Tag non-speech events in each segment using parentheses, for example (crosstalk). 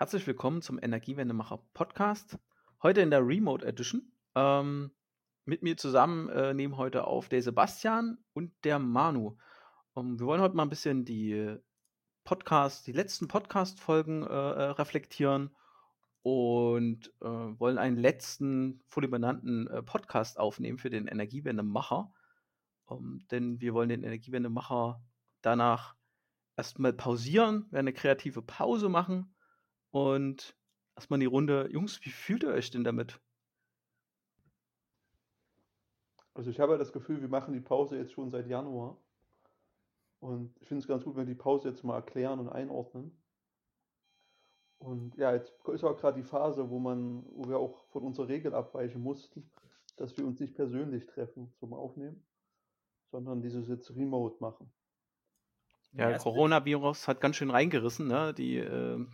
Herzlich willkommen zum Energiewendemacher Podcast. Heute in der Remote Edition. Ähm, mit mir zusammen äh, nehmen heute auf der Sebastian und der Manu. Um, ähm, wir wollen heute mal ein bisschen die Podcast, die letzten Podcast-Folgen äh, äh reflektieren und äh, wollen einen letzten fulminanten äh, Podcast aufnehmen für den Energiewendemacher. Um, ähm, denn wir wollen den Energiewendemacher danach erstmal pausieren, werden eine kreative Pause machen und erstmal in die Runde. Jungs, wie fühlt ihr euch denn damit? Also ich habe das Gefühl, wir machen die Pause jetzt schon seit Januar. Und ich finde es ganz gut, wenn wir die Pause jetzt mal erklären und einordnen. Und ja, jetzt ist auch gerade die Phase, wo man, wo wir auch von unserer Regel abweichen mussten, (laughs) dass wir uns nicht persönlich treffen zum Aufnehmen, sondern dieses jetzt remote machen. Ja, Coronavirus hat ganz schön reingerissen, ne? Die, äh,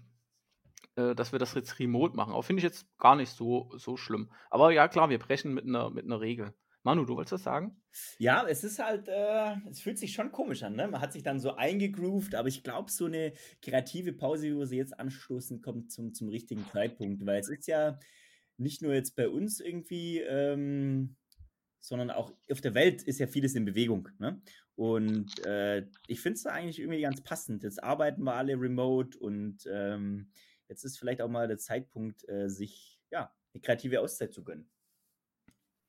äh, dass wir das jetzt remote machen. Auch finde ich jetzt gar nicht so, so schlimm. Aber ja, klar, wir brechen mit einer mit einer Regel. Manu, du wolltest das sagen? Ja, es ist halt, äh, es fühlt sich schon komisch an, ne? Man hat sich dann so eingegroovt, aber ich glaube, so eine kreative Pause, wie wir sie jetzt anstoßen, kommt zum, zum richtigen Zeitpunkt, weil es ist ja nicht nur jetzt bei uns irgendwie, ähm, sondern auch auf der Welt ist ja vieles in Bewegung. Ne? Und äh, ich finde es eigentlich irgendwie ganz passend. Jetzt arbeiten wir alle remote und ähm, jetzt ist vielleicht auch mal der Zeitpunkt, äh, sich ja, eine kreative Auszeit zu gönnen.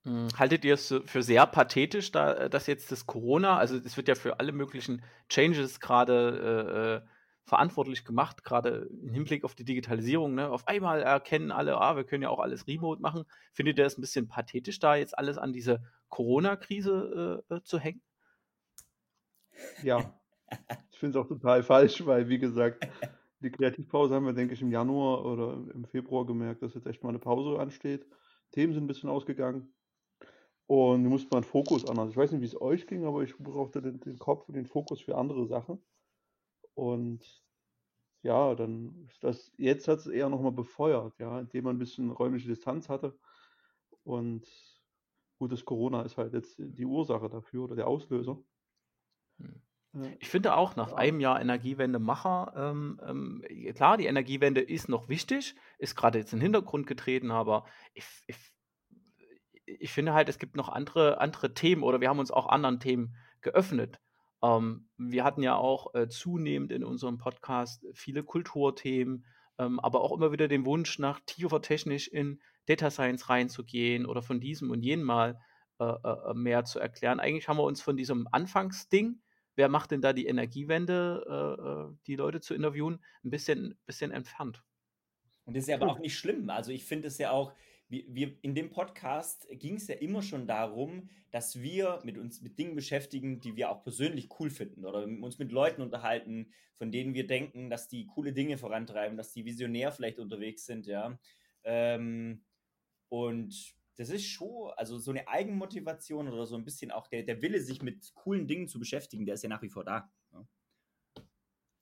Hm, haltet ihr es für sehr pathetisch, da, äh, dass jetzt das Corona, also es wird ja für alle möglichen Changes gerade äh, äh, verantwortlich gemacht, gerade im Hinblick auf die Digitalisierung. Ne? Auf einmal erkennen alle, ah, wir können ja auch alles remote machen. Findet ihr es ein bisschen pathetisch, da jetzt alles an diese Corona-Krise äh, äh zu hängen? Ja, ich finde es auch total falsch, weil, wie gesagt, die Kreativpause haben wir, denke ich, im Januar oder im Februar gemerkt, dass jetzt echt mal eine Pause ansteht. Themen sind ein bisschen ausgegangen. Und wir mussten mal einen Fokus anders. Ich weiß nicht, wie es euch ging, aber ich brauchte den, den Kopf und den Fokus für andere Sachen. Und ja, dann ist das, jetzt hat es eher nochmal befeuert, ja, indem man ein bisschen räumliche Distanz hatte. Und gutes Corona ist halt jetzt die Ursache dafür oder der Auslöser. Hm. Ich finde auch, nach einem Jahr Energiewende-Macher, ähm, ähm, klar, die Energiewende ist noch wichtig, ist gerade jetzt in den Hintergrund getreten, aber ich, ich, ich finde halt, es gibt noch andere, andere Themen oder wir haben uns auch anderen Themen geöffnet. Ähm, wir hatten ja auch äh, zunehmend in unserem Podcast viele Kulturthemen, ähm, aber auch immer wieder den Wunsch, nach tiefer technisch in Data Science reinzugehen oder von diesem und jenem mal äh, äh, mehr zu erklären. Eigentlich haben wir uns von diesem Anfangsding, wer macht denn da die Energiewende, äh, äh, die Leute zu interviewen, ein bisschen, bisschen entfernt. Und das ist ja aber auch nicht schlimm. Also ich finde es ja auch, wir, wir, in dem Podcast ging es ja immer schon darum, dass wir mit uns mit Dingen beschäftigen, die wir auch persönlich cool finden oder uns mit Leuten unterhalten, von denen wir denken, dass die coole Dinge vorantreiben, dass die visionär vielleicht unterwegs sind, ja. Ähm, und das ist schon, also so eine Eigenmotivation oder so ein bisschen auch der, der Wille, sich mit coolen Dingen zu beschäftigen, der ist ja nach wie vor da. Ja.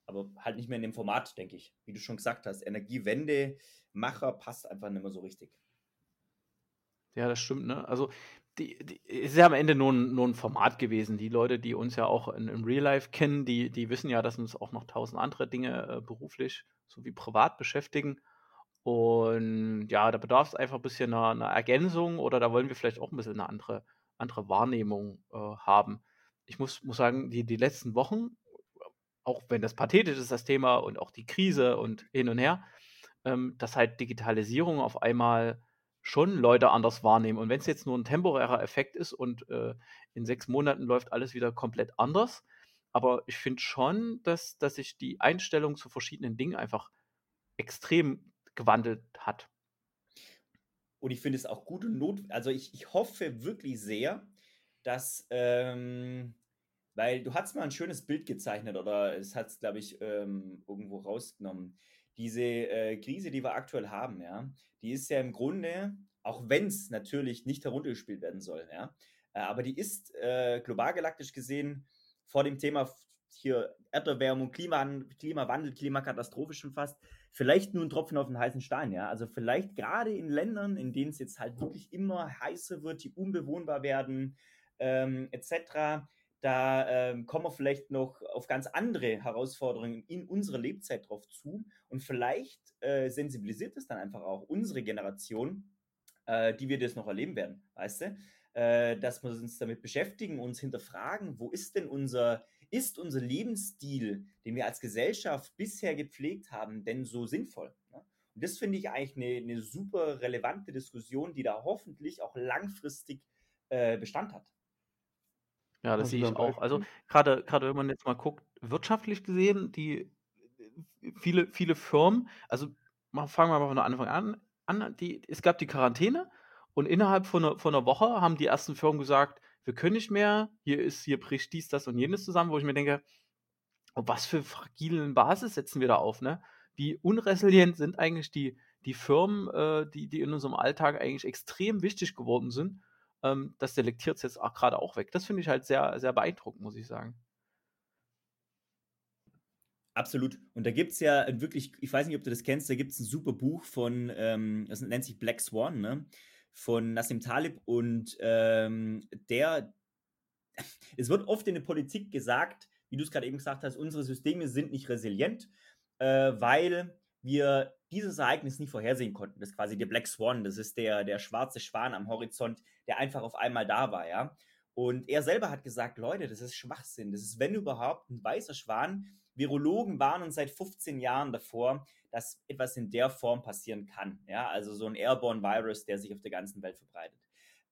Aber halt nicht mehr in dem Format, denke ich. Wie du schon gesagt hast, Energiewende-Macher passt einfach nicht mehr so richtig. Ja, das stimmt, ne? Also, die, die ist ja am Ende nur ein, nur ein Format gewesen. Die Leute, die uns ja auch in, im Real Life kennen, die, die wissen ja, dass uns auch noch tausend andere Dinge äh, beruflich sowie privat beschäftigen. Und ja, da bedarf es einfach ein bisschen einer, einer, Ergänzung oder da wollen wir vielleicht auch ein bisschen eine andere, andere Wahrnehmung äh, haben. Ich muss, muss sagen, die, die letzten Wochen, auch wenn das pathetisch ist, das Thema und auch die Krise und hin und her, ähm, dass halt Digitalisierung auf einmal schon Leute anders wahrnehmen. Und wenn es jetzt nur ein temporärer Effekt ist und äh, in sechs Monaten läuft alles wieder komplett anders, aber ich finde schon, dass, dass sich die Einstellung zu verschiedenen Dingen einfach extrem gewandelt hat. Und ich finde es auch gut und not. Also ich, ich hoffe wirklich sehr, dass, ähm, weil du hast mal ein schönes Bild gezeichnet oder es hat es, glaube ich, ähm, irgendwo rausgenommen diese äh, Krise, die wir aktuell haben, ja, die ist ja im Grunde, auch wenn es natürlich nicht heruntergespielt werden soll, ja, äh, aber die ist äh, global galaktisch gesehen vor dem Thema hier Erderwärmung, Klima, Klimawandel, Klimakatastrophe schon fast, vielleicht nur ein Tropfen auf den heißen Stein, ja. Also vielleicht gerade in Ländern, in denen es jetzt halt wirklich immer heißer wird, die unbewohnbar werden, ähm, etc., Da ähm, kommen wir vielleicht noch auf ganz andere Herausforderungen in unserer Lebzeit drauf zu. Und vielleicht äh, sensibilisiert es dann einfach auch unsere Generation, äh, die wir das noch erleben werden, weißt du? Äh, dass wir uns damit beschäftigen, uns hinterfragen, wo ist denn unser, ist unser Lebensstil, den wir als Gesellschaft bisher gepflegt haben, denn so sinnvoll? Ne? Und das finde ich eigentlich eine, eine, super relevante Diskussion, die da hoffentlich auch langfristig äh, Bestand hat. Ja, das sehe ich auch. Also gerade gerade wenn man jetzt mal guckt, wirtschaftlich gesehen, die viele viele Firmen, also fangen wir mal von Anfang an an, die es gab die Quarantäne und innerhalb von 'ner von 'ner Woche haben die ersten Firmen gesagt: „Wir können nicht mehr, hier ist hier bricht dies, das und jenes zusammen“, wo ich mir denke: „Auf was für fragilen Basis setzen wir da auf“, ne? Wie unresilient sind eigentlich die die Firmen, äh, die die in unserem Alltag eigentlich extrem wichtig geworden sind ähm, das selektiert es jetzt gerade auch weg. Das finde ich halt sehr, sehr beeindruckend, muss ich sagen. Absolut. Und da gibt es ja wirklich, ich weiß nicht, ob du das kennst, da gibt es ein super Buch von, ähm, das nennt sich Black Swan, ne? Von Nassim Talib. Und ähm, der, (laughs) es wird oft in der Politik gesagt, wie du es gerade eben gesagt hast, unsere Systeme sind nicht resilient, äh, weil wir dieses Ereignis nicht vorhersehen konnten. Das ist quasi der Black Swan, das ist der, der schwarze Schwan am Horizont, der einfach auf einmal da war, ja. Und er selber hat gesagt, Leute, das ist Schwachsinn. Das ist, wenn überhaupt, ein weißer Schwan. Virologen warnen seit 15 Jahren davor, dass etwas in der Form passieren kann. Ja, also so ein Airborne Virus, der sich auf der ganzen Welt verbreitet.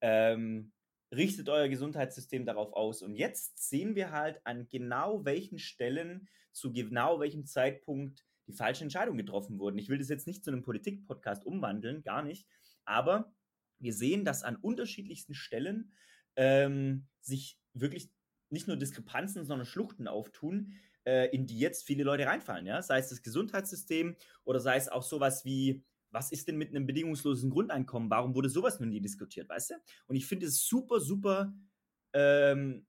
Ähm, richtet euer Gesundheitssystem darauf aus. Und jetzt sehen wir halt an genau welchen Stellen, zu genau welchem Zeitpunkt die falschen Entscheidungen getroffen wurden. Ich will das jetzt nicht zu einem Politik-Podcast umwandeln, gar nicht. Aber wir sehen, dass an unterschiedlichsten Stellen ähm, sich wirklich nicht nur Diskrepanzen, sondern Schluchten auftun, äh, in die jetzt viele Leute reinfallen. Ja? Sei es das Gesundheitssystem oder sei es auch sowas wie, was ist denn mit einem bedingungslosen Grundeinkommen? Warum wurde sowas noch nie diskutiert, weißt du? Und ich finde es super, super ähm,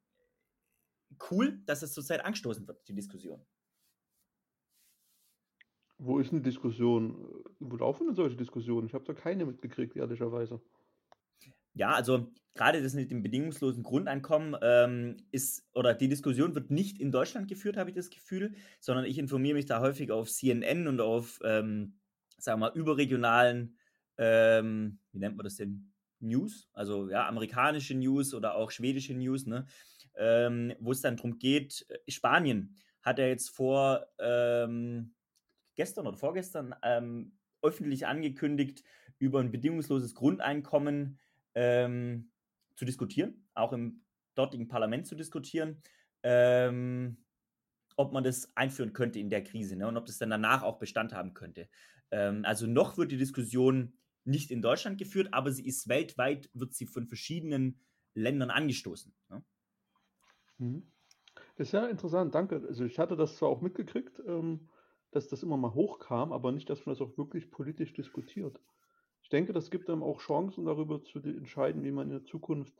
cool, dass es zurzeit angestoßen wird, die Diskussion. Wo ist 'ne Diskussion? Wo laufen denn solche Diskussionen? Ich habe da keine mitgekriegt, ehrlicherweise. Ja, also gerade das mit dem bedingungslosen Grundeinkommen, ähm, ist oder die Diskussion wird nicht in Deutschland geführt, habe ich das Gefühl, sondern ich informiere mich da häufig auf CNN und auf, ähm, sagen wir mal, überregionalen, ähm, wie nennt man das denn? News, also ja, amerikanische News oder auch schwedische News, ne? Ähm, wo es dann darum geht, äh, Spanien hat ja jetzt vor, ähm gestern oder vorgestern ähm, öffentlich angekündigt, über ein bedingungsloses Grundeinkommen ähm, zu diskutieren, auch im dortigen Parlament zu diskutieren, ähm, ob man das einführen könnte in der Krise ne, und ob das dann danach auch Bestand haben könnte. Ähm, also noch wird die Diskussion nicht in Deutschland geführt, aber sie ist weltweit, wird sie von verschiedenen Ländern angestoßen. Ne? Mhm. Das ist ja interessant, danke. Also ich hatte das zwar auch mitgekriegt, ähm, dass das immer mal hochkam, aber nicht, dass man das auch wirklich politisch diskutiert. Ich denke, das gibt einem auch Chancen, darüber zu entscheiden, wie man in der Zukunft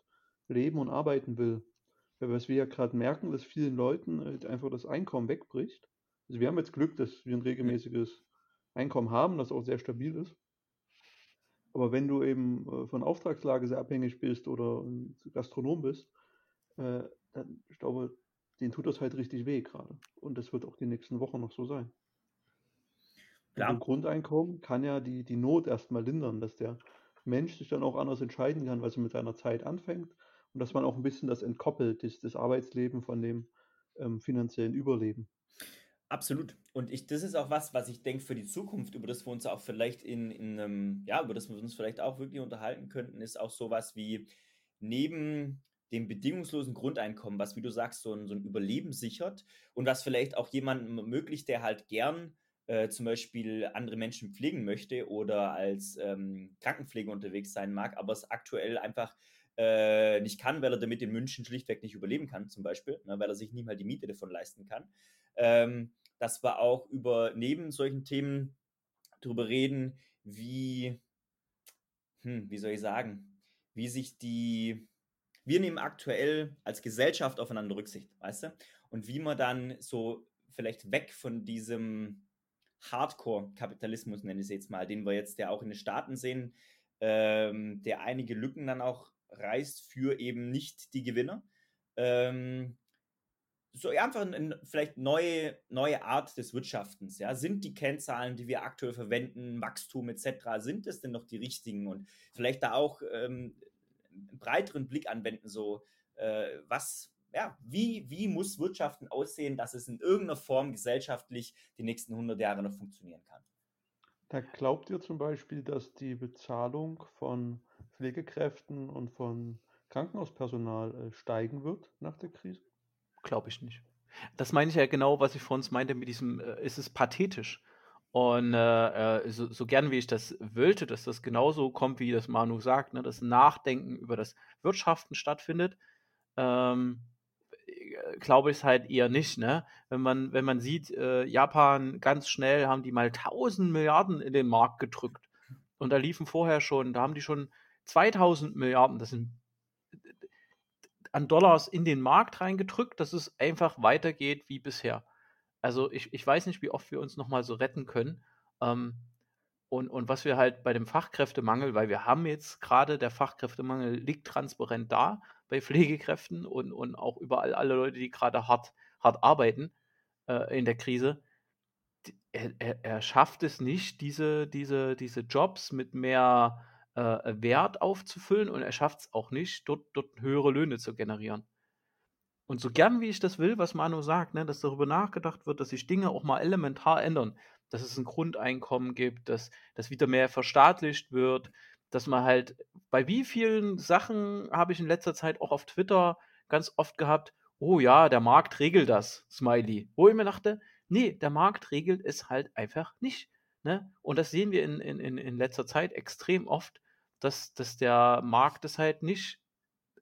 leben und arbeiten will. Weil was wir ja gerade merken, dass vielen Leuten äh, einfach das Einkommen wegbricht. Also wir haben jetzt Glück, dass wir ein regelmäßiges Einkommen haben, das auch sehr stabil ist. Aber wenn du eben äh, von Auftragslage sehr abhängig bist oder Gastronom bist, äh, dann, ich glaube, denen tut das halt richtig weh gerade. Und das wird auch die nächsten Wochen noch so sein. Klar. ein Grundeinkommen kann ja die, die Not erstmal lindern, dass der Mensch sich dann auch anders entscheiden kann, was er mit seiner Zeit anfängt und dass man auch ein bisschen das entkoppelt, das, das Arbeitsleben von dem ähm, finanziellen Überleben. Absolut. Und ich, das ist auch was, was ich denke für die Zukunft, über das wir uns auch vielleicht in, in einem, ja, über das wir uns vielleicht auch wirklich unterhalten könnten, ist auch sowas wie neben dem bedingungslosen Grundeinkommen, was, wie du sagst, so ein, so ein Überleben sichert und was vielleicht auch jemandem ermöglicht, der halt gern äh, zum Beispiel andere Menschen pflegen möchte oder als ähm, Krankenpfleger unterwegs sein mag, aber es aktuell einfach äh, nicht kann, weil er damit in München schlichtweg nicht überleben kann, zum Beispiel, ne, weil er sich nie mal die Miete davon leisten kann. Ähm, dass wir auch über neben solchen Themen darüber reden, wie, hm, wie soll ich sagen, wie sich die, wir nehmen aktuell als Gesellschaft aufeinander Rücksicht, weißt du? Und wie man dann so vielleicht weg von diesem Hardcore-Kapitalismus, nenne ich es jetzt mal, den wir jetzt ja auch in den Staaten sehen, ähm, der einige Lücken dann auch reißt für eben nicht die Gewinner. Ähm, so einfach eine vielleicht neue, neue Art des Wirtschaftens. Ja? Sind die Kennzahlen, die wir aktuell verwenden, Wachstum etc., sind es denn noch die richtigen? Und vielleicht da auch ähm, einen breiteren Blick anwenden, so äh, was, ja, wie, wie muss Wirtschaften aussehen, dass es in irgendeiner Form gesellschaftlich die nächsten 100 Jahre noch funktionieren kann? Da glaubt ihr zum Beispiel, dass die Bezahlung von Pflegekräften und von Krankenhauspersonal äh, steigen wird nach der Krise? Glaube ich nicht. Das meine ich ja genau, was ich vor uns meinte mit diesem, äh, ist es pathetisch. Und äh, äh, so, so, gern wie ich das wollte, dass das genauso kommt, wie das Manu sagt, ne, dass Nachdenken über das Wirtschaften stattfindet, ähm, äh, glaube ich es halt eher nicht. Ne? Wenn, man, wenn man sieht, äh, Japan ganz schnell haben die mal 1000 Milliarden in den Markt gedrückt. Und da liefen vorher schon, da haben die schon 2000 Milliarden, das sind an Dollars in den Markt reingedrückt, dass es einfach weitergeht wie bisher. Also ich, ich weiß nicht, wie oft wir uns nochmal so retten können. Ähm, und, und was wir halt bei dem Fachkräftemangel, weil wir haben jetzt gerade, der Fachkräftemangel liegt transparent da bei Pflegekräften und, und auch überall alle Leute, die gerade hart, hart arbeiten äh, in der Krise. Er, er, er, schafft es nicht, diese, diese, diese Jobs mit mehr äh, Wert aufzufüllen und er schafft es auch nicht, dort, dort höhere Löhne zu generieren. Und so gern wie ich das will, was Manu sagt, ne, dass darüber nachgedacht wird, dass sich Dinge auch mal elementar ändern, dass es ein Grundeinkommen gibt, dass, dass wieder mehr verstaatlicht wird, dass man halt, bei wie vielen Sachen habe ich in letzter Zeit auch auf Twitter ganz oft gehabt, oh ja, der Markt regelt das, Smiley. Wo ich mir dachte, nee, der Markt regelt es halt einfach nicht. Ne? Und das sehen wir in, in, in letzter Zeit extrem oft, dass, dass der Markt es halt nicht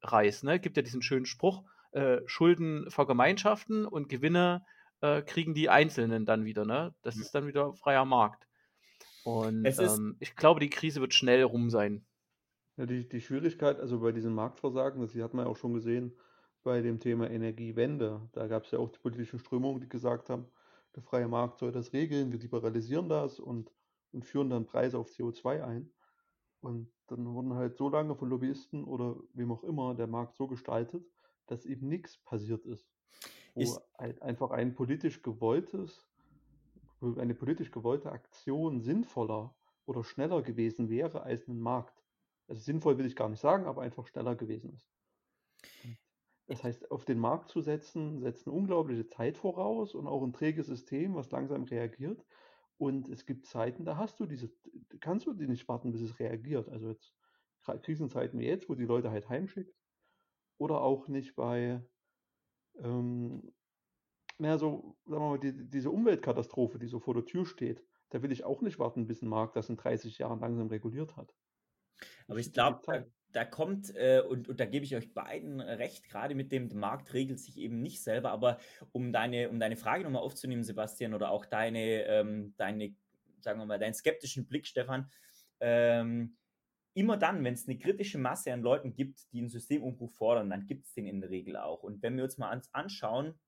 reißt. Ne? Gibt ja diesen schönen Spruch, äh, Schulden vergemeinschaften und Gewinne äh, kriegen die Einzelnen dann wieder. Ne? Das ist dann wieder freier Markt. Und ähm, ich glaube, die Krise wird schnell rum sein. Ja, die, die Schwierigkeit, also bei diesem Marktversagen, das hat man ja auch schon gesehen bei dem Thema Energiewende. Da gab es ja auch die politischen Strömungen, die gesagt haben, der freie Markt soll das regeln, wir liberalisieren das und, und führen dann Preise auf CO2 ein. Und dann wurden halt so lange von Lobbyisten oder wem auch immer der Markt so gestaltet, dass eben nichts passiert ist. Wo ist halt einfach ein politisch gewolltes, eine politisch gewollte Aktion sinnvoller oder schneller gewesen wäre als ein Markt. Also sinnvoll will ich gar nicht sagen, aber einfach schneller gewesen ist. Das heißt, auf den Markt zu setzen, setzt eine unglaubliche Zeit voraus und auch ein träges System, was langsam reagiert. Und es gibt Zeiten, da hast du diese, kannst du die nicht warten, bis es reagiert. Also jetzt Krisenzeiten wie jetzt, wo die Leute halt heimschickt. Oder auch nicht bei, ähm, naja, so, sagen wir mal, die, diese Umweltkatastrophe, die so vor der Tür steht. Da will ich auch nicht warten, bis ein Markt das in 30 Jahren langsam reguliert hat. Aber ich glaube, da, da, kommt, äh, und, und da gebe ich euch beiden recht, gerade mit dem, der Markt regelt sich eben nicht selber, aber um deine, um deine Frage nochmal aufzunehmen, Sebastian, oder auch deine, ähm, deine, sagen wir mal, deinen skeptischen Blick, Stefan, ähm, immer dann, wenn es eine kritische Masse an Leuten gibt, die einen Systemumbruch fordern, dann gibt es den in der Regel auch. Und wenn wir uns mal anschauen,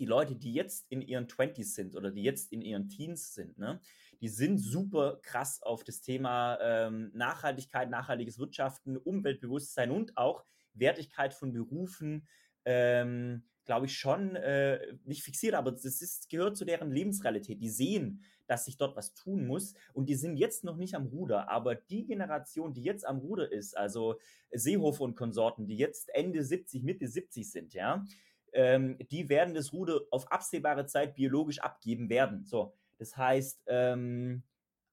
die Leute, die jetzt in ihren 20s sind oder die jetzt in ihren Teens sind, ne, die sind super krass auf das Thema ähm, Nachhaltigkeit, nachhaltiges Wirtschaften, Umweltbewusstsein und auch Wertigkeit von Berufen, ähm, glaube ich, schon äh, nicht fixiert, aber das ist, gehört zu deren Lebensrealität. Die sehen, dass sich dort was tun muss und die sind jetzt noch nicht am Ruder, aber die Generation, die jetzt am Ruder ist, also Seehofer und Konsorten, die jetzt Ende 70, Mitte 70 sind, ja, ähm, die werden das Ruder auf absehbare Zeit biologisch abgeben werden. So, das heißt, ähm,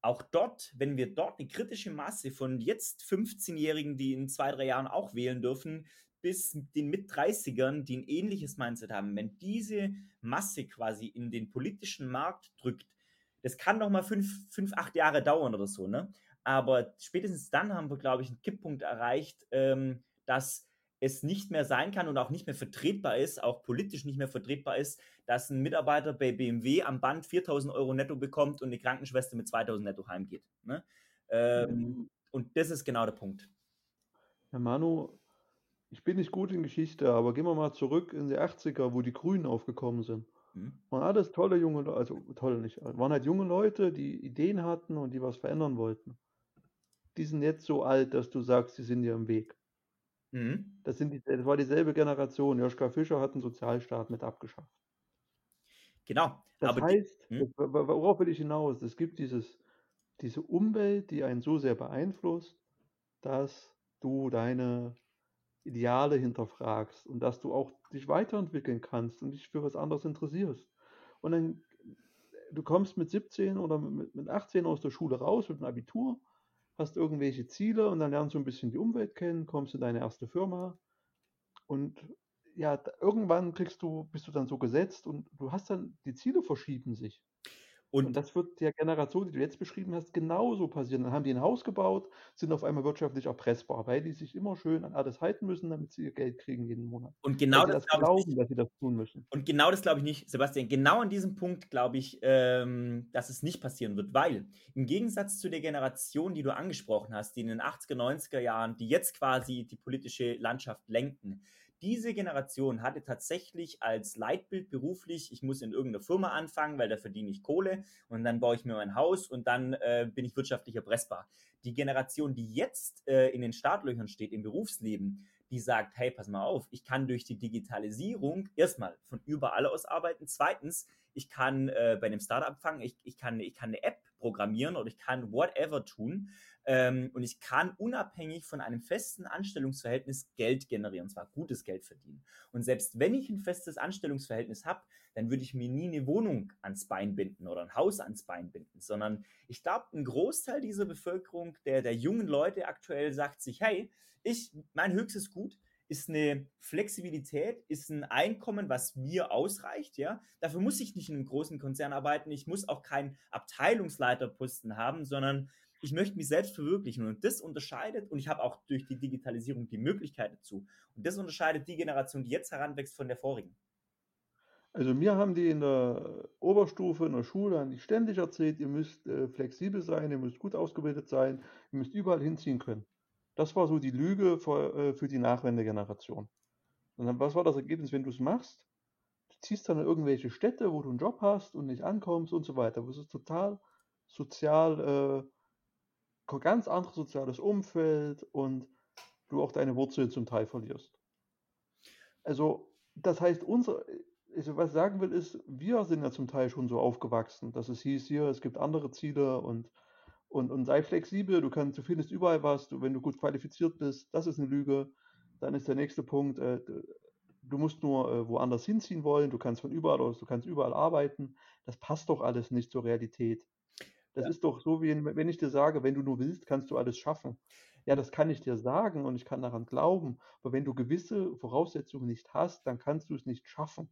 auch dort, wenn wir dort eine kritische Masse von jetzt 15-Jährigen, die in zwei, drei Jahren auch wählen dürfen, bis den Mit-30ern, die ein ähnliches Mindset haben, wenn diese Masse quasi in den politischen Markt drückt, das kann noch mal fünf, fünf, acht Jahre dauern oder so, ne? Aber spätestens dann haben wir, glaube ich, einen Kipppunkt erreicht, ähm, dass es nicht mehr sein kann und auch nicht mehr vertretbar ist, auch politisch nicht mehr vertretbar ist, dass ein Mitarbeiter bei BMW am Band 4000 Euro netto bekommt und eine Krankenschwester mit 2000 netto heimgeht. Ne? Ähm. Und das ist genau der Punkt. Herr Manu, ich bin nicht gut in Geschichte, aber gehen wir mal zurück in die 80er, wo die Grünen aufgekommen sind. Mhm. Waren alles tolle junge Leute, also tolle nicht, waren halt junge Leute, die Ideen hatten und die was verändern wollten. Die sind jetzt so alt, dass du sagst, sie sind ja im Weg. Mhm. Das, sind die, das war dieselbe Generation. Joschka Fischer hat den Sozialstaat mit abgeschafft. Genau. Das heißt, die, hm? worauf will ich hinaus? Es gibt dieses, diese Umwelt, die einen so sehr beeinflusst, dass du deine Ideale hinterfragst und dass du auch dich weiterentwickeln kannst und dich für was anderes interessierst. Und dann, du kommst mit 17 oder mit, mit 18 aus der Schule raus mit einem Abitur, hast irgendwelche Ziele und dann lernst du ein bisschen die Umwelt kennen, kommst in deine erste Firma und ja, irgendwann kriegst du, bist du dann so gesetzt und du hast dann, die Ziele verschieben sich. Und, und, das wird der Generation, die du jetzt beschrieben hast, genauso passieren. Dann haben die ein Haus gebaut, sind auf einmal wirtschaftlich erpressbar, weil die sich immer schön an alles halten müssen, damit sie ihr Geld kriegen jeden Monat. Und genau das, das glauben, dass sie das tun müssen. Und genau das glaube ich nicht, Sebastian. Genau an diesem Punkt glaube ich, ähm, dass es nicht passieren wird, weil im Gegensatz zu der Generation, die du angesprochen hast, die in den 80er, 90er Jahren, die jetzt quasi die politische Landschaft lenken, diese Generation hatte tatsächlich als Leitbild beruflich, ich muss in irgendeiner Firma anfangen, weil da verdiene ich Kohle und dann baue ich mir mein Haus und dann äh, bin ich wirtschaftlich erpressbar. Die Generation, die jetzt äh, in den Startlöchern steht im Berufsleben, die sagt, hey, pass mal auf, ich kann durch die Digitalisierung erstmal von überall aus arbeiten. Zweitens, ich kann äh, bei einem Startup fangen, ich, ich, kann, ich kann eine App programmieren oder ich kann whatever tun. Ähm, und ich kann unabhängig von einem festen Anstellungsverhältnis Geld generieren, und zwar gutes Geld verdienen. Und selbst wenn ich ein festes Anstellungsverhältnis habe, dann würde ich mir nie eine Wohnung ans Bein binden oder ein Haus ans Bein binden, sondern ich glaube, ein Großteil dieser Bevölkerung, der, der jungen Leute aktuell sagt sich, hey, ich, mein höchstes Gut ist eine Flexibilität, ist ein Einkommen, was mir ausreicht, ja. Dafür muss ich nicht in einem großen Konzern arbeiten, ich muss auch keinen Abteilungsleiterposten haben, sondern ich möchte mich selbst verwirklichen und das unterscheidet, und ich habe auch durch die Digitalisierung die Möglichkeit dazu, und das unterscheidet die Generation, die jetzt heranwächst, von der vorigen. Also mir haben die in der Oberstufe, in der Schule, haben die ständig erzählt, ihr müsst äh, flexibel sein, ihr müsst gut ausgebildet sein, ihr müsst überall hinziehen können. Das war so die Lüge für, äh, für die Nachwendegeneration. Und dann, was war das Ergebnis, wenn du es machst? Du ziehst dann in irgendwelche Städte, wo du einen Job hast und nicht ankommst und so weiter. Das ist total sozial äh, ganz anderes soziales Umfeld und du auch deine Wurzeln zum Teil verlierst. Also, das heißt, unser, also was ich sagen will, ist, wir sind ja zum Teil schon so aufgewachsen, dass es hieß, hier, es gibt andere Ziele und, und, und sei flexibel, du kannst, du findest überall was, du, wenn du gut qualifiziert bist, das ist eine Lüge. Dann ist der nächste Punkt, äh, du musst nur äh, woanders hinziehen wollen, du kannst von überall aus, du kannst überall arbeiten. Das passt doch alles nicht zur Realität. Das ja. ist doch so, wie wenn ich dir sage, wenn du nur willst, kannst du alles schaffen. Ja, das kann ich dir sagen und ich kann daran glauben. Aber wenn du gewisse Voraussetzungen nicht hast, dann kannst du es nicht schaffen.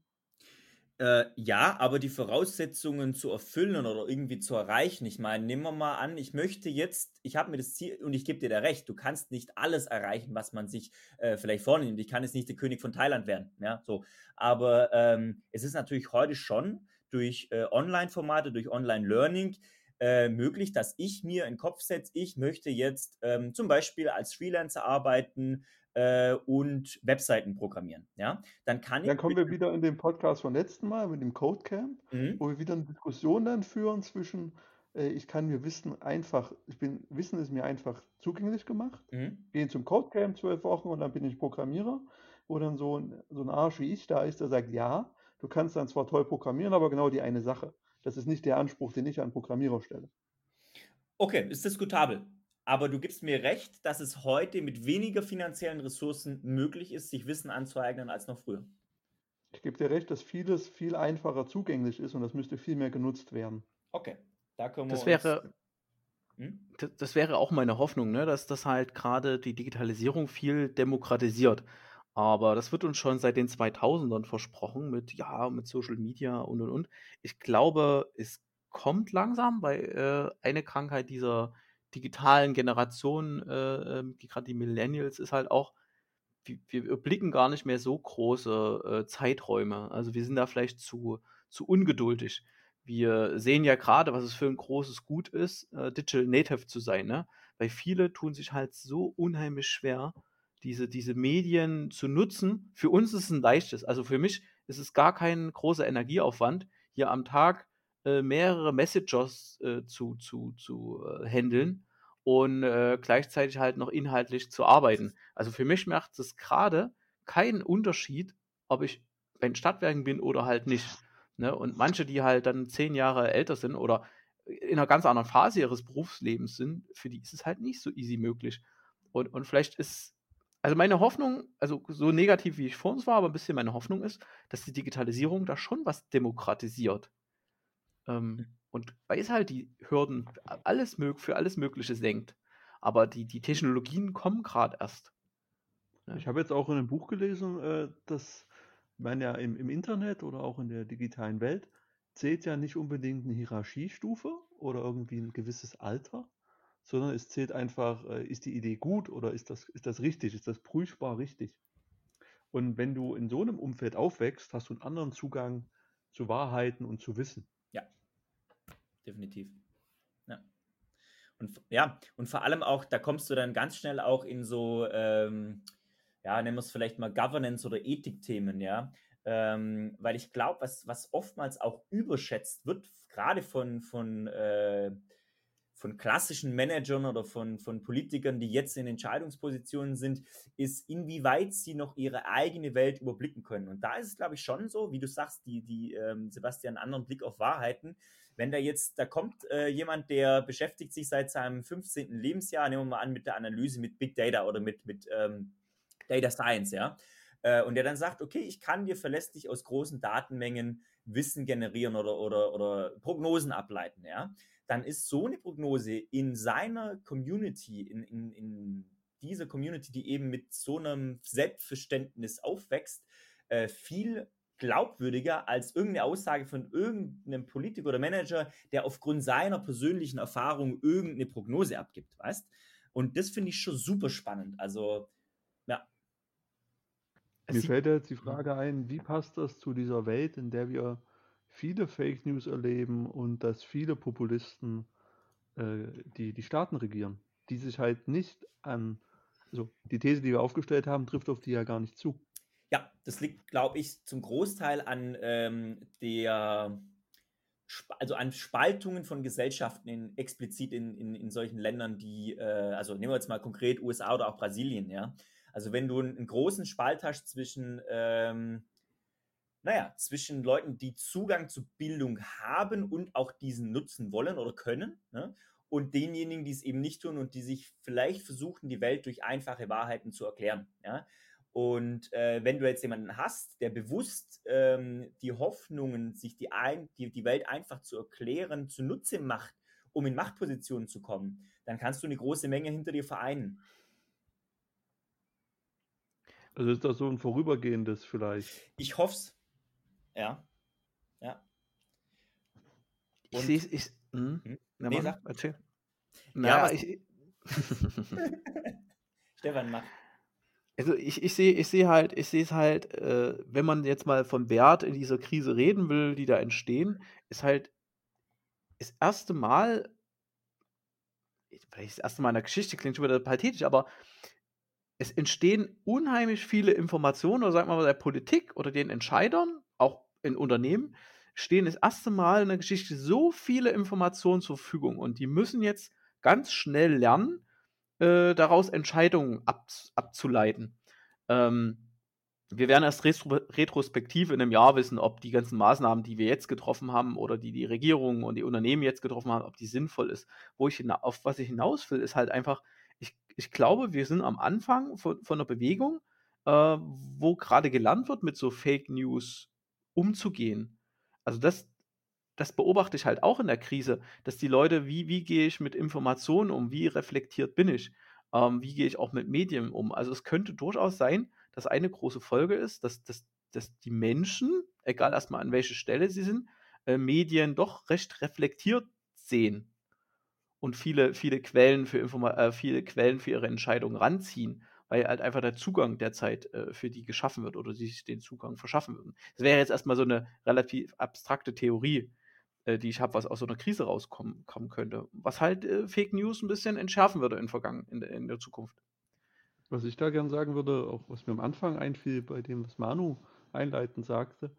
Äh, ja, aber die Voraussetzungen zu erfüllen oder irgendwie zu erreichen, ich meine, nehmen wir mal an, ich möchte jetzt, ich habe mir das Ziel, und ich gebe dir da recht, du kannst nicht alles erreichen, was man sich äh, vielleicht vornimmt. Ich kann jetzt nicht der König von Thailand werden, ja, so. Aber ähm, es ist natürlich heute schon durch äh, Online-Formate, durch Online-Learning äh, möglich, dass ich mir in den Kopf setze, ich möchte jetzt ähm, zum Beispiel als Freelancer arbeiten äh, und Webseiten programmieren. Ja, dann kann ich. Dann kommen wir wieder in den Podcast von letzten Mal mit dem Codecamp, mhm. wo wir wieder eine Diskussion dann führen zwischen äh, ich kann mir Wissen einfach, ich bin, Wissen ist mir einfach zugänglich gemacht. Mhm. Gehe zum Codecamp zwölf Wochen und dann bin ich Programmierer, wo dann so ein, so ein Arsch wie ich da ist, der sagt, ja, du kannst dann zwar toll programmieren, aber genau die eine Sache. Das ist nicht der Anspruch, den ich an Programmierer stelle. Okay, ist diskutabel. Aber du gibst mir recht, dass es heute mit weniger finanziellen Ressourcen möglich ist, sich Wissen anzueignen als noch früher. Ich gebe dir recht, dass vieles viel einfacher zugänglich ist und das müsste viel mehr genutzt werden. Okay, da können wir das wäre, hm? das, das wäre auch meine Hoffnung, ne, dass das halt gerade die Digitalisierung viel demokratisiert. Aber das wird uns schon seit den 2000ern versprochen mit, ja, mit Social Media und und und. Ich glaube, es kommt langsam, weil äh, eine Krankheit dieser digitalen Generation, äh, ähm, gerade die Millennials, ist halt auch, wir, wir überblicken gar nicht mehr so große äh, Zeiträume. Also wir sind da vielleicht zu, zu ungeduldig. Wir sehen ja gerade, was es für ein großes Gut ist, äh, Digital Native zu sein, ne? Weil viele tun sich halt so unheimlich schwer, diese, diese Medien zu nutzen. Für uns ist es ein leichtes. Also für mich ist es gar kein großer Energieaufwand, hier am Tag äh, mehrere Messengers äh, zu, zu, zu äh, handeln und äh, gleichzeitig halt noch inhaltlich zu arbeiten. Also für mich macht es gerade keinen Unterschied, ob ich bei den Stadtwerken bin oder halt nicht. Ne? Und manche, die halt dann zehn Jahre älter sind oder in einer ganz anderen Phase ihres Berufslebens sind, für die ist es halt nicht so easy möglich. Und, und vielleicht ist, also meine Hoffnung, also so negativ wie ich vor uns war, aber ein bisschen meine Hoffnung ist, dass die Digitalisierung da schon was demokratisiert. Ähm, hm. Und weil es halt die Hürden alles mög für alles Mögliche senkt. Aber die, die Technologien kommen gerade erst. Ja. Ich habe jetzt auch in einem Buch gelesen, äh, dass man ja im, im Internet oder auch in der digitalen Welt zählt ja nicht unbedingt eine Hierarchiestufe oder irgendwie ein gewisses Alter, sondern es zählt einfach, äh, ist die Idee gut oder ist das, ist das richtig, ist das prüfbar richtig. Und wenn du in so einem Umfeld aufwächst, hast du einen anderen Zugang zu Wahrheiten und zu Wissen. Ja, definitiv. Ja. Und ja, und vor allem auch, da kommst du dann ganz schnell auch in so, ähm, ja, nennen wir es vielleicht mal Governance- oder Ethikthemen, ja. Ähm, weil ich glaube, was, was oftmals auch überschätzt wird, gerade von, von, äh, von klassischen Managern oder von, von Politikern, die jetzt in Entscheidungspositionen sind, ist, inwieweit sie noch ihre eigene Welt überblicken können. Und da ist es, glaube ich, schon so, wie du sagst, die, die ähm, Sebastian, anderen Blick auf Wahrheiten. Wenn da jetzt, da kommt äh, jemand, der beschäftigt sich seit seinem 15. Lebensjahr, nehmen wir mal an, mit der Analyse mit Big Data oder mit, mit ähm, Data Science, ja äh, und der dann sagt, okay, ich kann dir verlässlich aus großen Datenmengen Wissen generieren oder, oder, oder Prognosen ableiten, ja, dann ist so eine Prognose in seiner Community, in, in, in dieser Community, die eben mit so einem Selbstverständnis aufwächst, äh, viel glaubwürdiger als irgendeine Aussage von irgendeinem Politiker oder Manager, der aufgrund seiner persönlichen Erfahrung irgendeine Prognose abgibt, weißt? Und das finde ich schon super spannend. Also mir fällt jetzt die Frage ein, wie passt das zu dieser Welt, in der wir viele Fake News erleben und dass viele Populisten äh, die, die Staaten regieren, die sich halt nicht an, also die These, die wir aufgestellt haben, trifft auf die ja gar nicht zu. Das liegt, glaube ich, zum Großteil an ähm, der also an Spaltungen von Gesellschaften in, explizit in, in, in solchen Ländern, die, äh, also nehmen wir jetzt mal konkret USA oder auch Brasilien, ja. Also wenn du einen großen Spalt hast zwischen, ähm, naja, zwischen Leuten, die Zugang zu Bildung haben und auch diesen nutzen wollen oder können, ne? und denjenigen, die es eben nicht tun und die sich vielleicht versuchen, die Welt durch einfache Wahrheiten zu erklären. Ja? Und äh, wenn du jetzt jemanden hast, der bewusst ähm, die Hoffnungen, sich die, ein, die, die Welt einfach zu erklären, zunutze macht, um in Machtpositionen zu kommen, dann kannst du eine große Menge hinter dir vereinen. Also ist das so ein vorübergehendes vielleicht? Ich hoffe es. Ja. Ja. Ich sehe es. Hm? Hm? Na, nee, Mann, erzähl. Naja, ja, ich. (laughs) Stefan, mach. Also ich, ich sehe ich seh halt, ich sehe es halt, äh, wenn man jetzt mal von Wert in dieser Krise reden will, die da entstehen, ist halt das erste Mal, vielleicht das erste Mal in der Geschichte klingt schon wieder pathetisch, aber es entstehen unheimlich viele Informationen, oder sagen wir mal der Politik oder den Entscheidern, auch in Unternehmen, stehen das erste Mal in der Geschichte so viele Informationen zur Verfügung und die müssen jetzt ganz schnell lernen, äh, daraus Entscheidungen ab, abzuleiten. Ähm, wir werden erst retrospektiv in einem Jahr wissen, ob die ganzen Maßnahmen, die wir jetzt getroffen haben oder die die Regierung und die Unternehmen jetzt getroffen haben, ob die sinnvoll ist. Wo ich auf was ich hinaus will, ist halt einfach, ich glaube, wir sind am Anfang von, von einer Bewegung, äh, wo gerade gelernt wird, mit so Fake News umzugehen. Also das, das beobachte ich halt auch in der Krise, dass die Leute, wie, wie gehe ich mit Informationen um, wie reflektiert bin ich, ähm, wie gehe ich auch mit Medien um. Also es könnte durchaus sein, dass eine große Folge ist, dass, dass, dass die Menschen, egal erstmal an welcher Stelle sie sind, äh, Medien doch recht reflektiert sehen und viele, viele Quellen für Informa äh, viele Quellen für ihre Entscheidungen ranziehen, weil halt einfach der Zugang derzeit äh, für die geschaffen wird oder sie sich den Zugang verschaffen würden. Das wäre jetzt erstmal so eine relativ abstrakte Theorie, äh, die ich habe, was aus so einer Krise rauskommen könnte. Was halt äh, Fake News ein bisschen entschärfen würde in, Vergangen in, in der Zukunft. Was ich da gern sagen würde, auch was mir am Anfang einfiel, bei dem, was Manu einleitend sagte,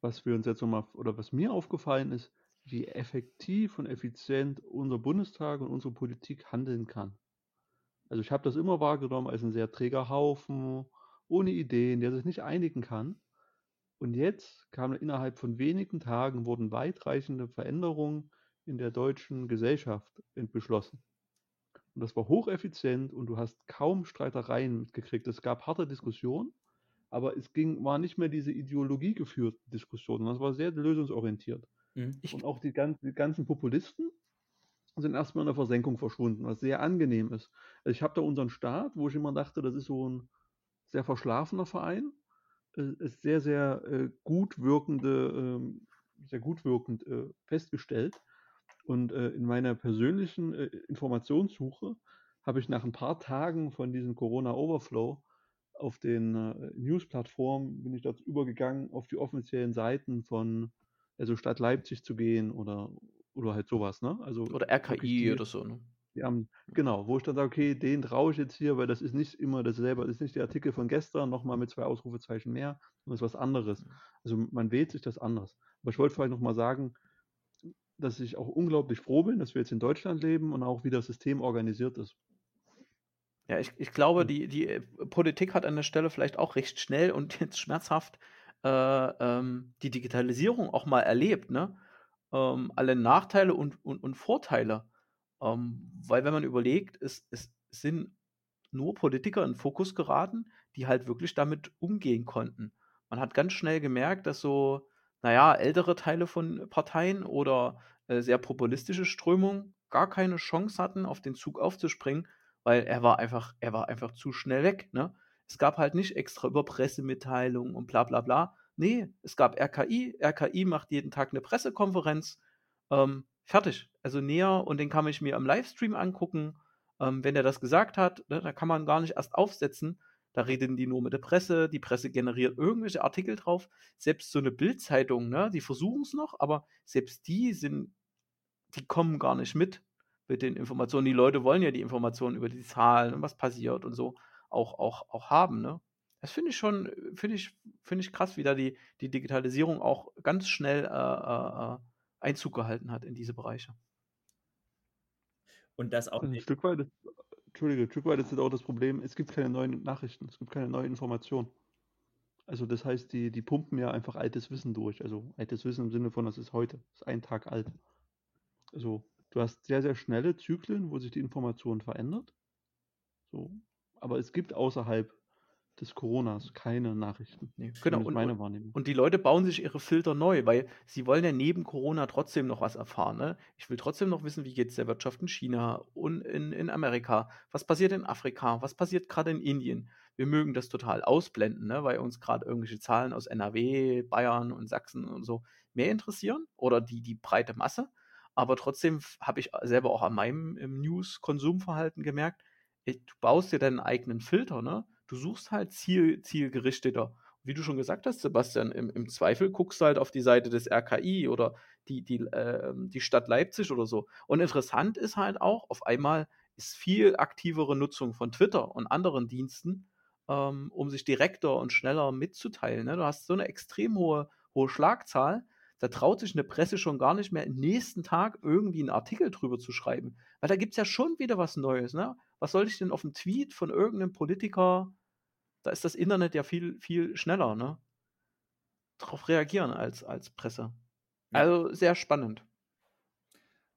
was wir uns jetzt nochmal, oder was mir aufgefallen ist, wie effektiv und effizient unser Bundestag und unsere Politik handeln kann. Also ich habe das immer wahrgenommen als ein sehr träger Haufen, ohne Ideen, der sich nicht einigen kann. Und jetzt kamen innerhalb von wenigen Tagen wurden weitreichende Veränderungen in der deutschen Gesellschaft beschlossen. Und das war hocheffizient und du hast kaum Streitereien mitgekriegt. Es gab harte Diskussionen, aber es ging, war nicht mehr diese ideologiegeführte Diskussion, sondern es war sehr lösungsorientiert. Mhm. Und auch die, die ganzen Populisten sind erstmal in der Versenkung verschwunden, was sehr angenehm ist. Also ich habe da unseren Staat, wo ich immer dachte, das ist so ein sehr verschlafener Verein, ist sehr, sehr äh, gut wirkende, äh, sehr gut wirkend äh, festgestellt. Und äh, in meiner persönlichen äh, Informationssuche habe ich nach ein paar Tagen von diesem Corona-Overflow auf den News-Plattformen bin ich dazu übergegangen, auf die offiziellen Seiten von also Stadt Leipzig zu gehen oder oder halt sowas, ne? Also Oder RKI die, oder so, ne? Die haben, genau, wo ich dann sage, okay, den traue ich jetzt hier, weil das ist nicht immer dasselbe, das ist nicht der Artikel von gestern, nochmal mit zwei Ausrufezeichen mehr, sondern ist was anderes. Also man wählt sich das anders. Aber ich wollte vielleicht nochmal sagen, dass ich auch unglaublich froh bin, dass wir jetzt in Deutschland leben und auch wie das System organisiert ist. Ja, ich, ich glaube, die, die äh, Politik hat an der Stelle vielleicht auch recht schnell und (laughs) jetzt schmerzhaft äh, ähm, die Digitalisierung auch mal erlebt, ne? ähm, alle Nachteile und, und, und Vorteile. Ähm, weil wenn man überlegt, es, es sind nur Politiker in Fokus geraten, die halt wirklich damit umgehen konnten. Man hat ganz schnell gemerkt, dass so, naja, ältere Teile von Parteien oder äh, sehr populistische Strömungen gar keine Chance hatten, auf den Zug aufzuspringen, weil er war einfach, er war einfach zu schnell weg. Ne? Es gab halt nicht extra über Pressemitteilungen und bla bla bla, Nee, es gab RKI. RKI macht jeden Tag eine Pressekonferenz. Ähm, fertig. Also näher und den kann ich mir im Livestream angucken. Ähm, wenn er das gesagt hat, ne, da kann man gar nicht erst aufsetzen. Da reden die nur mit der Presse. Die Presse generiert irgendwelche Artikel drauf. Selbst so eine Bildzeitung, ne, die versuchen es noch, aber selbst die sind, die kommen gar nicht mit mit den Informationen. Die Leute wollen ja die Informationen über die Zahlen und was passiert und so auch, auch, auch haben. Ne? Das finde ich schon, finde ich, finde ich krass, wie da die, die Digitalisierung auch ganz schnell äh, äh, äh Einzug gehalten hat in diese Bereiche. Und das auch. Also ein Stück weit, ist, Entschuldige, ein Stück weit ist das auch das Problem, es gibt keine neuen Nachrichten, es gibt keine neuen Informationen. Also das heißt, die, die pumpen ja einfach altes Wissen durch. Also altes Wissen im Sinne von, das ist heute, das ist ein Tag alt. Also du hast sehr, sehr schnelle Zyklen, wo sich die Information verändert. So. Aber es gibt außerhalb des Coronas keine Nachrichten. Nee, genau. Und, meine Wahrnehmung. und die Leute bauen sich ihre Filter neu, weil sie wollen ja neben Corona trotzdem noch was erfahren. Ne? Ich will trotzdem noch wissen, wie geht es der Wirtschaft in China und in, in Amerika. Was passiert in Afrika? Was passiert gerade in Indien? Wir mögen das total ausblenden, ne? weil uns gerade irgendwelche Zahlen aus NRW, Bayern und Sachsen und so mehr interessieren oder die, die breite Masse. Aber trotzdem habe ich selber auch an meinem News-Konsumverhalten gemerkt, du baust dir deinen eigenen Filter, ne? Du suchst halt ziel, zielgerichteter. Wie du schon gesagt hast, Sebastian, im, im Zweifel guckst du halt auf die Seite des RKI oder die, die, äh, die Stadt Leipzig oder so. Und interessant ist halt auch, auf einmal ist viel aktivere Nutzung von Twitter und anderen Diensten, ähm, um sich direkter und schneller mitzuteilen. Ne? Du hast so eine extrem hohe, hohe Schlagzahl, da traut sich eine Presse schon gar nicht mehr, nächsten Tag irgendwie einen Artikel drüber zu schreiben. Weil da gibt es ja schon wieder was Neues. Ne? Was soll ich denn auf einen Tweet von irgendeinem Politiker da ist das Internet ja viel, viel schneller, ne? Darauf reagieren als, als Presse. Ja. Also sehr spannend.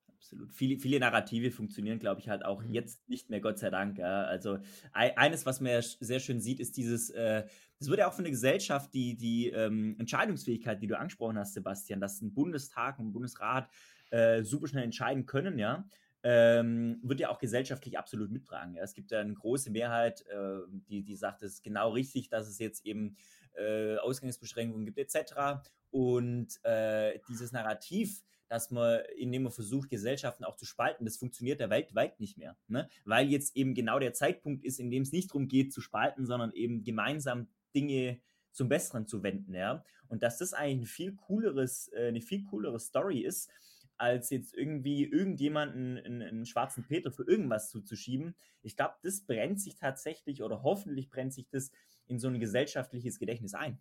Absolut. Viele, viele Narrative funktionieren, glaube ich, halt auch mhm. jetzt nicht mehr, Gott sei Dank. Ja. Also eines, was man ja sehr schön sieht, ist dieses, äh, das wird ja auch von der Gesellschaft, die, die ähm, Entscheidungsfähigkeit, die du angesprochen hast, Sebastian, dass ein Bundestag, ein Bundesrat äh, super schnell entscheiden können, ja ähm, wird ja auch gesellschaftlich absolut mittragen. Ja. Es gibt ja eine große Mehrheit, äh, die, die sagt, es ist genau richtig, dass es jetzt eben äh, Ausgangsbeschränkungen gibt etc. Und äh, dieses Narrativ, dass man, indem man versucht, Gesellschaften auch zu spalten, das funktioniert ja weltweit nicht mehr. Ne? Weil jetzt eben genau der Zeitpunkt ist, in dem es nicht darum geht zu spalten, sondern eben gemeinsam Dinge zum Besseren zu wenden. Ja? Und dass das eigentlich ein viel cooleres, äh, eine viel coolere Story ist, als jetzt irgendwie irgendjemanden einen, einen schwarzen Peter für irgendwas zuzuschieben. Ich glaube, das brennt sich tatsächlich oder hoffentlich brennt sich das in so ein gesellschaftliches Gedächtnis ein.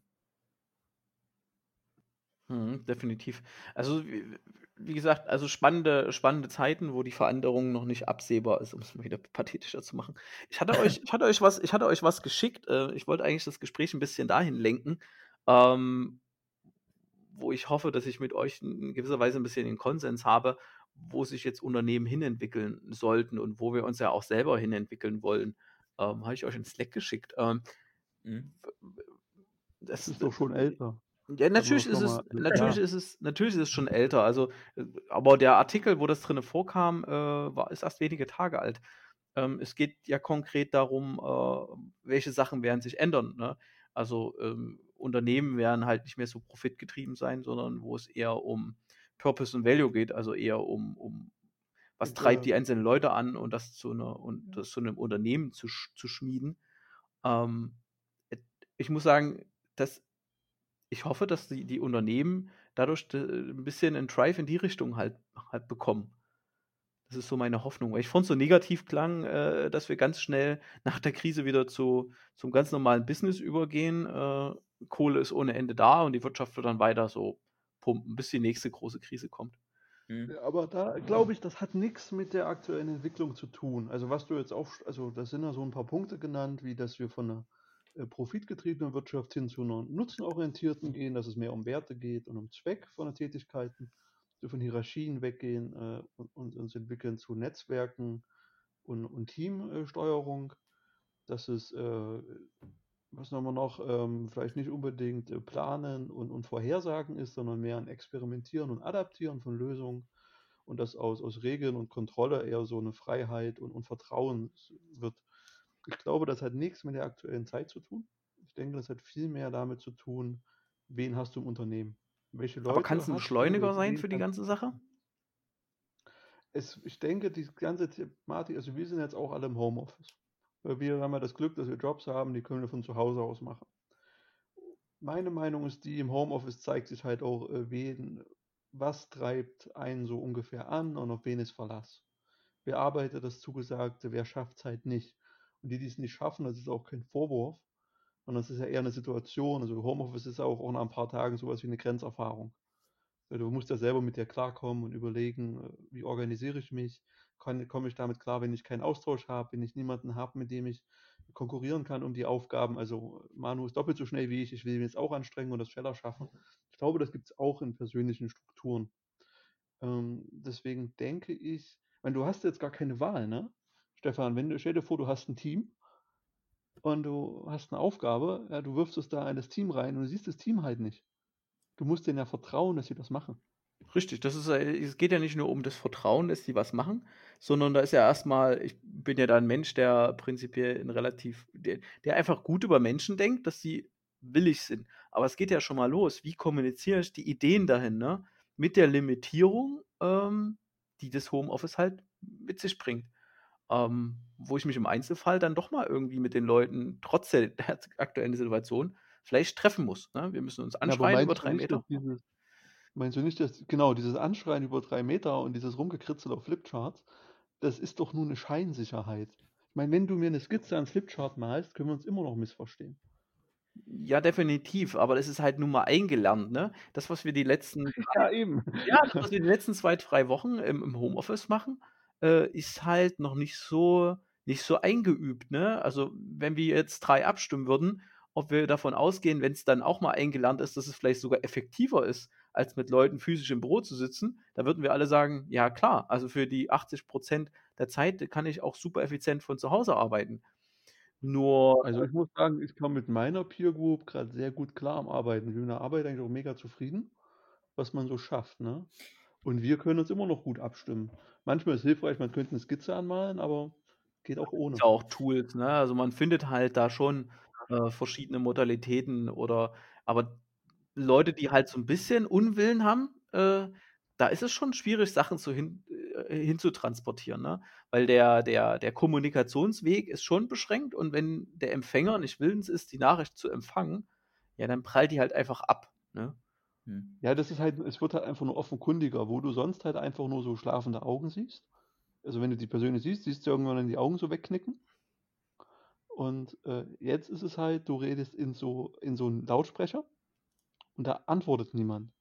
Mhm, definitiv. Also, wie wie gesagt, also spannende spannende Zeiten, wo die Veränderung noch nicht absehbar ist, um es mal wieder pathetischer zu machen. Ich hatte euch (laughs) ich hatte euch was ich hatte euch was geschickt. Äh, ich wollte eigentlich das Gespräch ein bisschen dahin lenken, ähm, wo ich hoffe, dass ich mit euch in gewisser Weise ein bisschen den Konsens habe, wo sich jetzt Unternehmen hinentwickeln sollten und wo wir uns ja auch selber hinentwickeln wollen. Ähm, habe ich euch in Slack geschickt. Ähm, Mhm. Das ist doch schon älter. Ja, natürlich ist es, natürlich ist es, natürlich ist es schon älter. Also, äh, aber der Artikel, wo das drin vorkam, äh, war, ist erst wenige Tage alt. Ähm, es geht ja konkret darum, äh, welche Sachen werden sich ändern. Ne? Also ähm, Unternehmen werden halt nicht mehr so profitgetrieben sein, sondern wo es eher um Purpose und Value geht, also eher um, um was Ja. treibt die einzelnen Leute an und das zu einer und das zu einem Unternehmen zu, zu schmieden. Ähm, ich muss sagen, dass ich hoffe, dass die, die Unternehmen dadurch ein bisschen einen Drive in die Richtung halt, halt bekommen. Das ist so meine Hoffnung. Weil ich fand so negativ klang, äh, dass wir ganz schnell nach der Krise wieder zu, zum ganz normalen Business übergehen. Äh, Kohle ist ohne Ende da und die Wirtschaft wird dann weiter so pumpen, bis die nächste große Krise kommt. Mhm. Aber da glaube ich, das hat nichts mit der aktuellen Entwicklung zu tun. Also was du jetzt auch, also da sind ja so ein paar Punkte genannt, wie dass wir von einer äh, profitgetriebenen Wirtschaft hin zu einer nutzenorientierten gehen, dass es mehr um Werte geht und um Zweck von den Tätigkeiten, von Hierarchien weggehen äh, und, uns entwickeln zu Netzwerken und, und Teamsteuerung. Dass es, äh, was haben wir noch, ähm, vielleicht nicht unbedingt äh, planen und, und vorhersagen ist, sondern mehr ein Experimentieren und Adaptieren von Lösungen und dass aus, aus Regeln und Kontrolle eher so eine Freiheit und, und Vertrauen wird. Ich glaube, das hat nichts mit der aktuellen Zeit zu tun. Ich denke, das hat viel mehr damit zu tun, wen hast du im Unternehmen. Welche Leute Aber kann es ein Beschleuniger sein für die ganze Sache? es, ich denke, die ganze Thematik, also wir sind jetzt auch alle im Homeoffice. Wir haben ja das Glück, dass wir Jobs haben, die können wir von zu Hause aus machen. Meine Meinung ist die, im Homeoffice zeigt sich halt auch, äh, wen, was treibt einen so ungefähr an und auf wen ist Verlass. Wer arbeitet das Zugesagte, wer schafft es halt nicht. Und die, die es nicht schaffen, das ist auch kein Vorwurf, sondern das ist ja eher eine Situation. Also Homeoffice ist auch, auch nach ein paar Tagen sowas wie eine Grenzerfahrung. Du musst ja selber mit dir klarkommen und überlegen, äh, wie organisiere ich mich? Kann, komme ich damit klar, wenn ich keinen Austausch habe, wenn ich niemanden habe, mit dem ich konkurrieren kann um die Aufgaben? Also Manu ist doppelt so schnell wie ich, ich will ihn jetzt auch anstrengen und das schneller schaffen. Ich glaube, das gibt es auch in persönlichen Strukturen. Ähm, deswegen denke ich, wenn du hast jetzt gar keine Wahl, ne? Stefan, wenn du, stell dir vor, du hast ein Team und du hast eine Aufgabe, ja, du wirfst es da in das Team rein und du siehst das Team halt nicht. Du musst denen ja vertrauen, dass sie das machen. Richtig, das ist, es geht ja nicht nur um das Vertrauen, dass die was machen, sondern da ist ja erstmal, ich bin ja da ein Mensch, der prinzipiell in relativ, der, der einfach gut über Menschen denkt, dass sie willig sind. Aber es geht ja schon mal los. Wie kommuniziere ich die Ideen dahin, ne? Mit der Limitierung, ähm, die das Homeoffice halt mit sich bringt. Ähm, wo ich mich im Einzelfall dann doch mal irgendwie mit den Leuten, trotz der, (laughs) der aktuellen Situation, vielleicht treffen muss. Ne? Wir müssen uns Ja, anschreien über meinst du drei Meter. dieses, meinst du nicht, dass, genau, dieses Anschreien über drei Meter und dieses Rumgekritzel auf Flipcharts, das ist doch nur eine Scheinsicherheit. Ich meine, wenn du mir eine Skizze an Flipchart malst, können wir uns immer noch missverstehen. Ja, definitiv, aber das ist halt nun mal eingelernt, ne? Das, was wir die letzten (laughs) Ja, eben. ja, das, was wir die letzten 2, 3 Wochen im im Homeoffice machen, äh, ist halt noch nicht so nicht so eingeübt, ne? Also, wenn wir jetzt 3 abstimmen würden, ob wir davon ausgehen, wenn es dann auch mal eingelernt ist, dass es vielleicht sogar effektiver ist, als mit Leuten physisch im Büro zu sitzen, da würden wir alle sagen: „Ja klar, also für die 80% der Zeit kann ich auch super effizient von zu Hause arbeiten.“ Nur Also ich muss sagen, ich komme mit meiner Peer Group gerade sehr gut klar am Arbeiten. Ich bin in der Arbeit eigentlich auch mega zufrieden, was man so schafft, ne? Und wir können uns immer noch gut abstimmen. Manchmal ist hilfreich, man könnte eine Skizze anmalen, aber geht auch ohne. ja auch Tools, ne? Also, man findet halt da schon, äh, verschiedene Modalitäten oder aber Leute, die halt so 'n bisschen Unwillen haben, äh, da ist es schon schwierig, Sachen zu hin äh, hinzutransportieren, ne? Weil der der der Kommunikationsweg ist schon beschränkt und wenn der Empfänger nicht willens ist, die Nachricht zu empfangen, ja, dann prallt die halt einfach ab, ne? Hm. Ja, das ist halt, es wird halt einfach nur offenkundiger, wo du sonst halt einfach nur so schlafende Augen siehst. Also wenn du die Person siehst, siehst du irgendwann dann die Augen so wegknicken. Und äh, jetzt ist es halt, du redest in so, in so einen Lautsprecher und da antwortet niemand.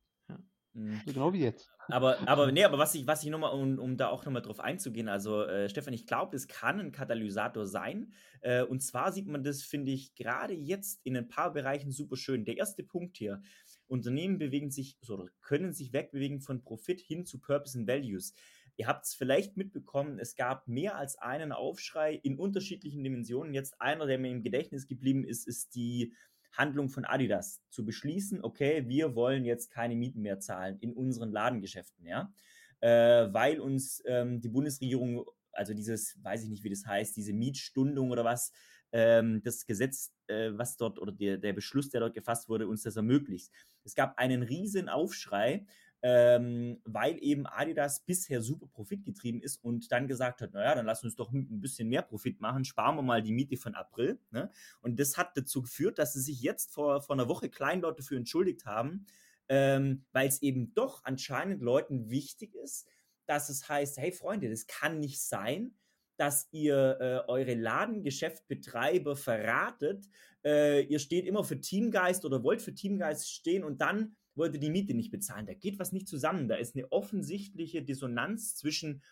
Mhm. genau wie jetzt. Aber, aber (laughs) nee, aber was ich, was ich nochmal, um, um da auch nochmal drauf einzugehen, also äh, Stefan, ich glaube, es kann ein Katalysator sein. Äh, und zwar sieht man das, finde ich, gerade jetzt in ein paar Bereichen super schön. Der erste Punkt hier. Unternehmen bewegen sich oder können sich wegbewegen von Profit hin zu Purpose and Values. Ihr habt es vielleicht mitbekommen, es gab mehr als einen Aufschrei in unterschiedlichen Dimensionen. Jetzt einer, der mir im Gedächtnis geblieben ist, ist die Handlung von Adidas zu beschließen, okay, wir wollen jetzt keine Mieten mehr zahlen in unseren Ladengeschäften, ja, äh, weil uns ähm, die Bundesregierung, also dieses, weiß ich nicht, wie das heißt, diese Mietstundung oder was, ähm, das Gesetz, äh, was dort oder der, der Beschluss, der dort gefasst wurde, uns das ermöglicht. Es gab einen riesen Aufschrei, ähm, weil eben Adidas bisher super profitgetrieben ist und dann gesagt hat, naja, dann lass uns doch ein bisschen mehr Profit machen, sparen wir mal die Miete von April. Ne? Und das hat dazu geführt, dass sie sich jetzt vor, vor einer Woche Kleinleute dafür entschuldigt haben, ähm, weil es eben doch anscheinend Leuten wichtig ist, dass es heißt, hey Freunde, das kann nicht sein, dass ihr äh, eure Ladengeschäftbetreiber verratet, äh, ihr steht immer für Teamgeist oder wollt für Teamgeist stehen und dann wollte die Miete nicht bezahlen. Da geht was nicht zusammen. Da ist eine offensichtliche Dissonanz zwischen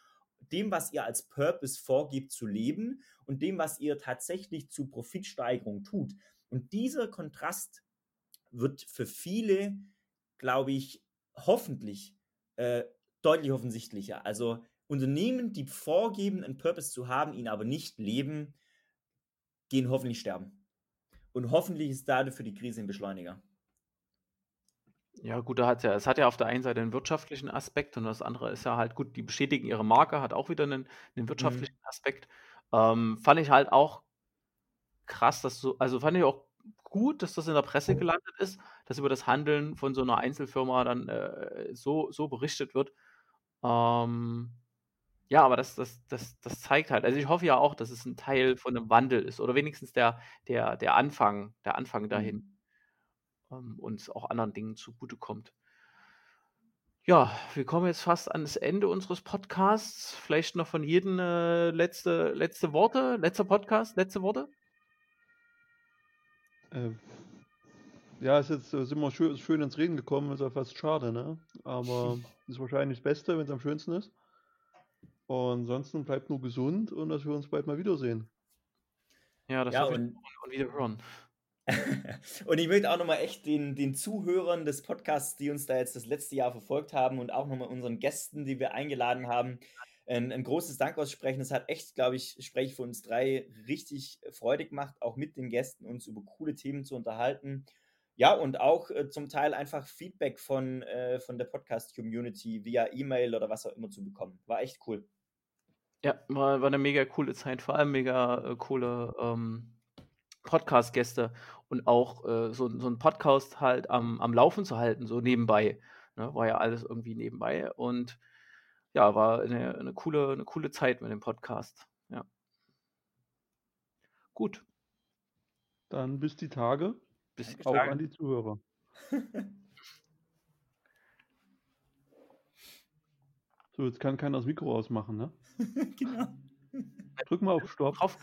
dem, was ihr als Purpose vorgibt zu leben und dem, was ihr tatsächlich zu Profitsteigerung tut. Und dieser Kontrast wird für viele, glaube ich, hoffentlich äh, deutlich offensichtlicher. Also Unternehmen, die vorgeben, einen Purpose zu haben, ihn aber nicht leben, gehen hoffentlich sterben. Und hoffentlich ist dadurch die Krise ein Beschleuniger. Ja, gut, da hat ja, es hat ja auf der einen Seite einen wirtschaftlichen Aspekt und das andere ist ja halt gut, die bestätigen ihre Marke, hat auch wieder einen, einen mhm. wirtschaftlichen mhm. Aspekt. Ähm, fand ich halt auch krass, dass so, also fand ich auch gut, dass das in der Presse gelandet ist, dass über das Handeln von so einer Einzelfirma dann äh, so, so berichtet wird. Ähm, ja, aber das, das, das, das zeigt halt, also ich hoffe ja auch, dass es ein Teil von einem Wandel ist oder wenigstens der, der, der Anfang, der Anfang dahin. Mhm ähm, uns auch anderen Dingen zugutekommt. Ja, wir kommen jetzt fast ans Ende unseres Podcasts. Vielleicht noch von jedem äh, letzte, letzte Worte, letzter Podcast, letzte Worte? Äh, ja, ist jetzt sind wir schön, schön ins Reden gekommen, ist ja fast schade, ne? Aber (laughs) ist wahrscheinlich das Beste, wenn es am schönsten ist. Und ansonsten bleibt nur gesund und dass wir uns bald mal wiedersehen. Ja, das ja, und, und wieder hören. (laughs) und ich möchte auch nochmal echt den, den Zuhörern des Podcasts, die uns da jetzt das letzte Jahr verfolgt haben und auch nochmal unseren Gästen, die wir eingeladen haben, ein, ein großes Dank aussprechen. Es hat echt, glaube ich, spreche für uns drei, richtig Freude gemacht, auch mit den Gästen uns über coole Themen zu unterhalten. Ja, und auch äh, zum Teil einfach Feedback von, äh, von der Podcast-Community via E-Mail oder was auch immer zu bekommen. War echt cool. Ja, war, war eine mega coole Zeit, vor allem mega äh, coole ähm, Podcast-Gäste und auch äh, so, so einen Podcast halt am, am Laufen zu halten, so nebenbei. Ne? War ja alles irgendwie nebenbei und ja, war eine, eine, coole, eine coole Zeit mit dem Podcast. Ja. Gut. Dann bis die Tage. Bis die auch Tage. an die Zuhörer. (laughs) so, jetzt kann keiner das Mikro ausmachen, ne? (laughs) genau. Drück mal auf Stopp. Auf.